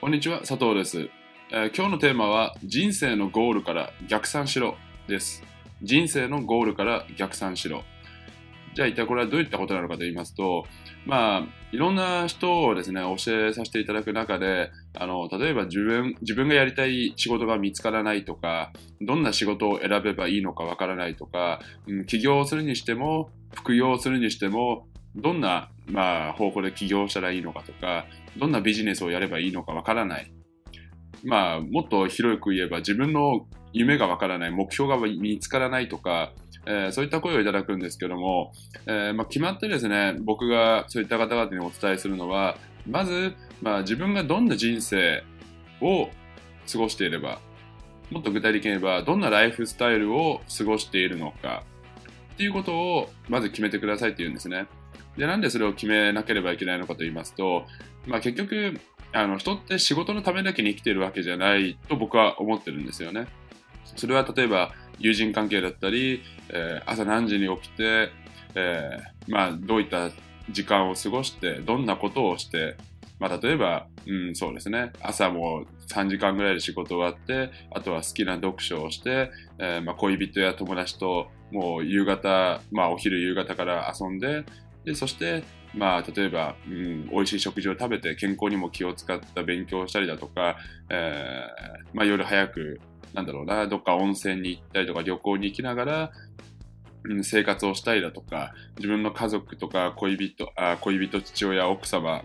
こんにちは、佐藤です、えー今日のテーマは人生のゴールから逆算しろです。人生のゴールから逆算しろ。じゃあ一体これはどういったことなのかと言いますと、まあ、いろんな人をですね、教えさせていただく中で、あの、例えば自分、自分がやりたい仕事が見つからないとか、どんな仕事を選べばいいのかわからないとか、うん起業するにしても、副業するにしても、どんな、まあ、方法で起業したらいいのかとか、どんなビジネスをやればいいのかわからない。まあ、もっと広く言えば自分の夢がわからない、目標が見つからないとか、えーそういった声をいただくんですけども、えーまあ、決まってですね、僕がそういった方々にお伝えするのは、まず、まあ、自分がどんな人生を過ごしていれば、もっと具体的に言えば、どんなライフスタイルを過ごしているのか、っていうことをまず決めてくださいって言うんですね。で、なんでそれを決めなければいけないのかと言いますと、まあ結局、あの人って仕事のためだけに生きているわけじゃないと僕は思ってるんですよね。それは例えば友人関係だったり、えー朝何時に起きて、えーまあどういった時間を過ごして、どんなことをして、まあ例えば、うん、そうですね、朝も3時間ぐらいで仕事終わって、あとは好きな読書をして、えーまあ恋人や友達ともう夕方、まあお昼夕方から遊んで、で、そして、まあ、例えば、うん、美味しい食事を食べて健康にも気を使った勉強をしたりだとか、えーまあ、夜早く、なんだろうな、どっか温泉に行ったりとか旅行に行きながら、うん、生活をしたりだとか、自分の家族とか恋人、あ恋人、父親、奥様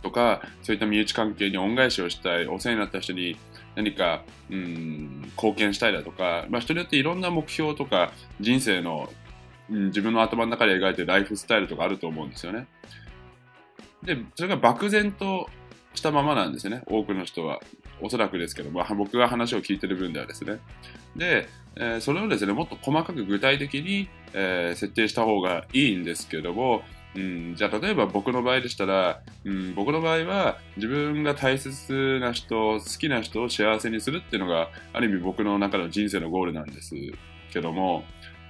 とか、そういった身内関係に恩返しをしたい、お世話になった人に何か、うん、貢献したいだとか、まあ、人によっていろんな目標とか、人生のうん自分の頭の中で描いてるライフスタイルとかあると思うんですよね。で、それが漠然としたままなんですよね、多くの人は。おそらくですけど、まあ、僕が話を聞いてる分ではですね。で、えーそれをですね、もっと細かく具体的に、えー設定した方がいいんですけども、うん、じゃあ例えば僕の場合でしたら、うん、僕の場合は自分が大切な人、好きな人を幸せにするっていうのがある意味僕の中の人生のゴールなんです。けども、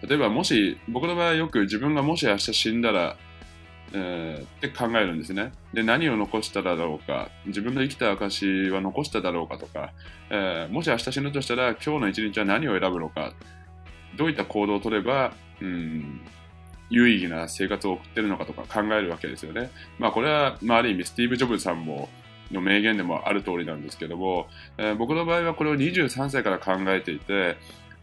例えばもし、僕の場合よく自分がもし明日死んだら、えーって考えるんですね。で、何を残しただろうか、自分の生きた証は残しただろうかとか、えーもし明日死ぬとしたら今日の一日は何を選ぶのか、どういった行動を取れば、うん、有意義な生活を送ってるのかとか考えるわけですよね。まあこれは、まあ、ある意味スティーブ・ジョブズさんもの名言でもある通りなんですけども、えー僕の場合はこれを23歳から考えていて、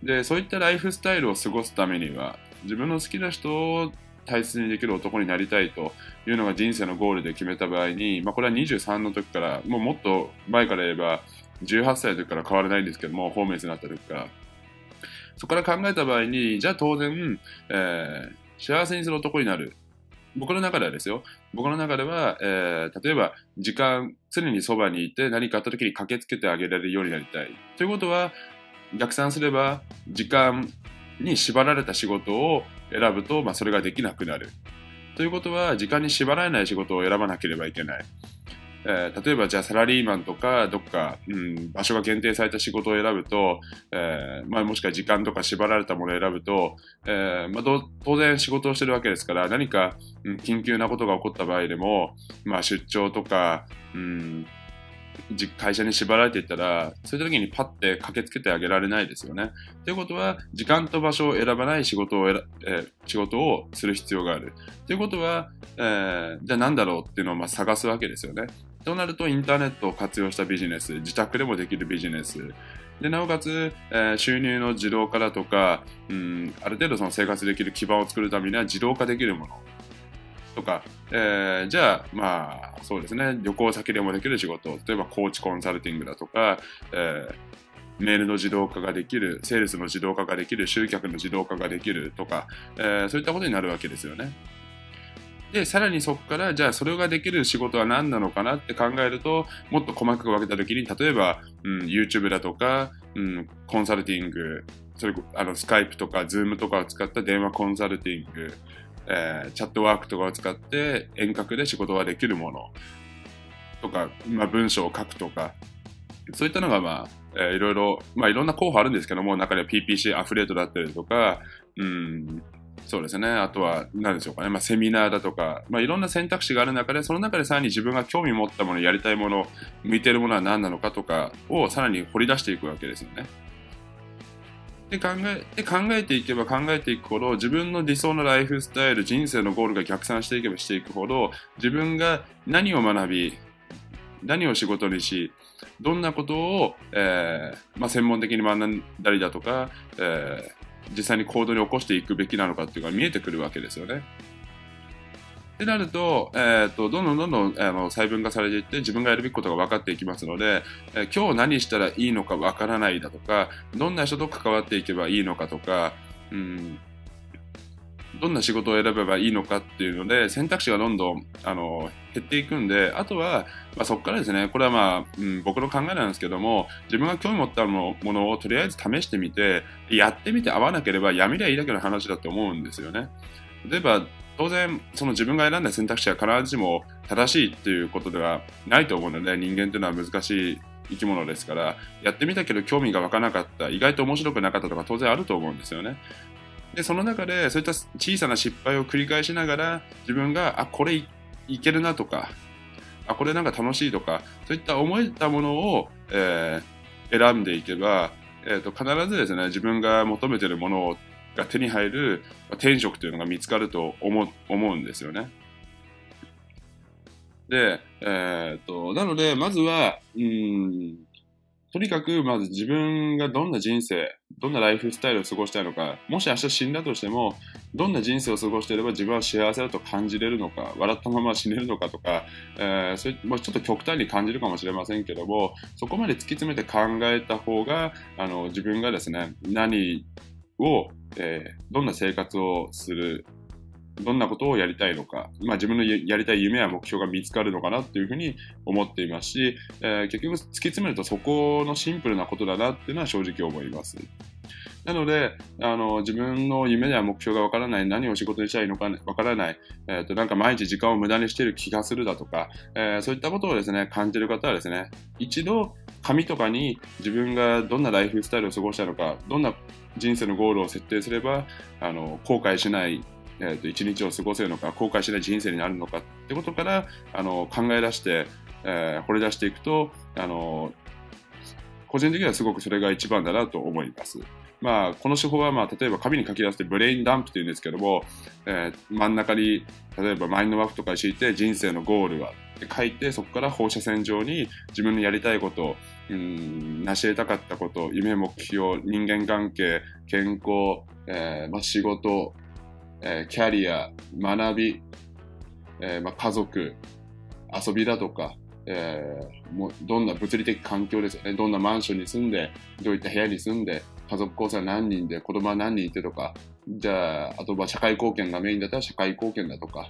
で、そういったライフスタイルを過ごすためには、自分の好きな人を大切にできる男になりたいというのが人生のゴールで決めた場合に、まあ、これは23の時から、もうもっと前から言えば、18歳の時から変わらないんですけども、ホームレスになった時から。そこから考えた場合に、じゃあ当然、えー幸せにする男になる。僕の中ではですよ。僕の中では、えー例えば、時間、常にそばにいて何かあった時に駆けつけてあげられるようになりたい。ということは、逆算すれば、時間に縛られた仕事を選ぶと、まあ、それができなくなる。ということは、時間に縛られない仕事を選ばなければいけない。えー例えば、じゃあサラリーマンとか、どっか、うん、場所が限定された仕事を選ぶと、えーまあ、もしくは時間とか縛られたものを選ぶと、えーまあ、当然仕事をしてるわけですから、何か、うん緊急なことが起こった場合でも、まあ、出張とか、うん、会社に縛られていったら、そういった時にパッて駆けつけてあげられないですよね。ということは、時間と場所を選ばない仕事を、えー仕事をする必要がある。ということは、えーじゃあ何だろうっていうのをま探すわけですよね。となると、インターネットを活用したビジネス、自宅でもできるビジネス、でなおかつ、えー収入の自動化だとか、うん、ある程度その生活できる基盤を作るためには自動化できるものとか、えーじゃあ、まあ、そうですね、旅行先でもできる仕事、例えばコーチコンサルティングだとか、えーメールの自動化ができる、セールスの自動化ができる、集客の自動化ができるとか、えそういったことになるわけですよね。で、さらにそこから、じゃあそれができる仕事は何なのかなって考えると、もっと細かく分けたときに、例えば、うん、YouTube だとか、うん、コンサルティング、それあのスカイプとか Zoom とかを使った電話コンサルティング、えーチャットワークとかを使って遠隔で仕事ができるものとか、まあ、文章を書くとか、そういったのが、まあ、えーいろいろ、まあ、いろんな候補あるんですけども、中では PPC アフレートだったりとか、うん、そうですね。あとは、何でしょうかね。まあ、セミナーだとか、まあ、いろんな選択肢がある中で、その中でさらに自分が興味持ったもの、やりたいもの、向いてるものは何なのかとかをさらに掘り出していくわけですよね。で考えで考えていけば考えていくほど自分の理想のライフスタイル人生のゴールが逆算していけばしていくほど自分が何を学び何を仕事にしどんなことを、えーまあ、専門的に学んだりだとか、えー、実際に行動に起こしていくべきなのかっていうのが見えてくるわけですよね。ってなると、えーと、どんどんどんどんあの細分化されていって自分がやるべきことが分かっていきますので、えー、今日何したらいいのか分からないだとかどんな人と関わっていけばいいのかとか、うん、どんな仕事を選べばいいのかっていうので選択肢がどんどんあの減っていくんであとは、まあ、そこからですねこれはまあ、うん、僕の考えなんですけども自分が興味持ったものをとりあえず試してみてやってみて合わなければやめりゃいいだけの話だと思うんですよね。例えば当然その自分が選んだ選択肢は必ずしも正しいっていうことではないと思うので人間というのは難しい生き物ですからやってみたけど興味が湧かなかった意外と面白くなかったとか当然あると思うんですよねでその中でそういった小さな失敗を繰り返しながら自分があこれいけるなとかあこれなんか楽しいとかそういった思えたものを、えー、選んでいけば、えーと、必ずですね自分が求めてるものをが手に入る転職というのが見つかると思思うんですよね。で、えー、っと、なので、まずは、うん、とにかく、まず自分がどんな人生、どんなライフスタイルを過ごしたいのか、もし明日死んだとしても、どんな人生を過ごしていれば自分は幸せだと感じれるのか、笑ったまま死ねるのかとか、えー、それまあ、ちょっと極端に感じるかもしれませんけども、そこまで突き詰めて考えた方が、あの自分がですね、何を、えー、どんな生活をする、どんなことをやりたいのか、まあ、自分のやりたい夢や目標が見つかるのかなっていうふうに思っていますし、えー、結局突き詰めるとそこのシンプルなことだなっていうのは正直思います。なので、あの自分の夢や目標がわからない、何を仕事にしたらいいのかわからない、えーと、なんか毎日時間を無駄にしている気がするだとか、えー、そういったことをですね、感じる方はですね、一度紙とかに自分がどんなライフスタイルを過ごしたのか、どんな人生のゴールを設定すればあの後悔しない、えーと、一日を過ごせるのか後悔しない人生になるのかってことからあの考え出して、えー、掘り出していくとあの個人的にはすごくそれが一番だなと思います。まあ、この手法は、まあ、例えば紙に書き出してブレインダンプというんですけども、えー、真ん中に例えばマインドマップとか敷いて人生のゴールはって書いてそこから放射線上に自分のやりたいことうん成し得たかったこと夢目標人間関係健康、えーまあ、仕事、えー、キャリア学び、えーまあ、家族遊びだとかえー、もうどんな物理的環境ですよね。どんなマンションに住んで、どういった部屋に住んで、家族構成は何人で、子供は何人いてとか、じゃあ、あとは社会貢献がメインだったら社会貢献だとか。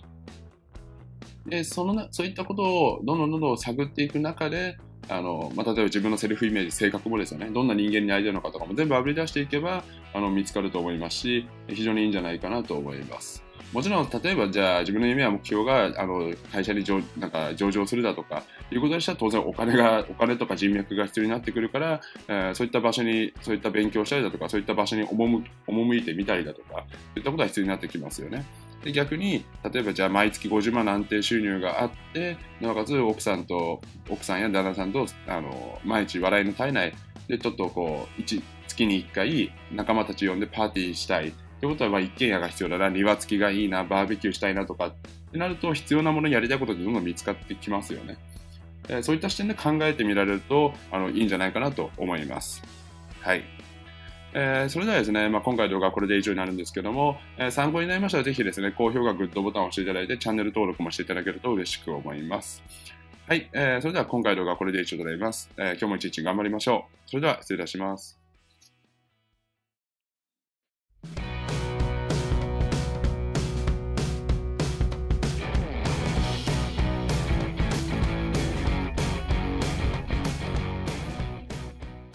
で、そのな、そういったことをどんどんどんどん探っていく中で、あの、まあ、例えば自分のセルフイメージ、性格もですよね。どんな人間になりたいのかとかも全部あぶり出していけば、あの、見つかると思いますし、非常にいいんじゃないかなと思います。もちろん、例えばじゃあ自分の夢や目標があの会社に上なんか上場するだとかいうことでしたら当然お金がお金とか人脈が必要になってくるから、えー、そういった場所にそういった勉強したりだとかそういった場所に赴いてみたりだとかそういったことが必要になってきますよね。で逆に例えばじゃあ毎月50万安定収入があってなおかつ奥さんと奥さんや旦那さんとあの毎日笑いの絶えないでちょっとこう月に1回仲間たち呼んでパーティーしたいってことは、まあ、一軒家が必要だな、庭付きがいいな、バーベキューしたいなとかってなると、必要なものやりたいことってどんどん見つかってきますよね。そういった視点で考えてみられるとあのいいんじゃないかなと思います。はい。えー、それではですね、まあ、今回の動画はこれで以上になるんですけども、えー、参考になりましたらぜひですね、高評価、グッドボタンを押していただいて、チャンネル登録もしていただけると嬉しく思います。はい、えー、それでは今回の動画はこれで以上となります。え今日も一日頑張りましょう。それでは失礼いたします。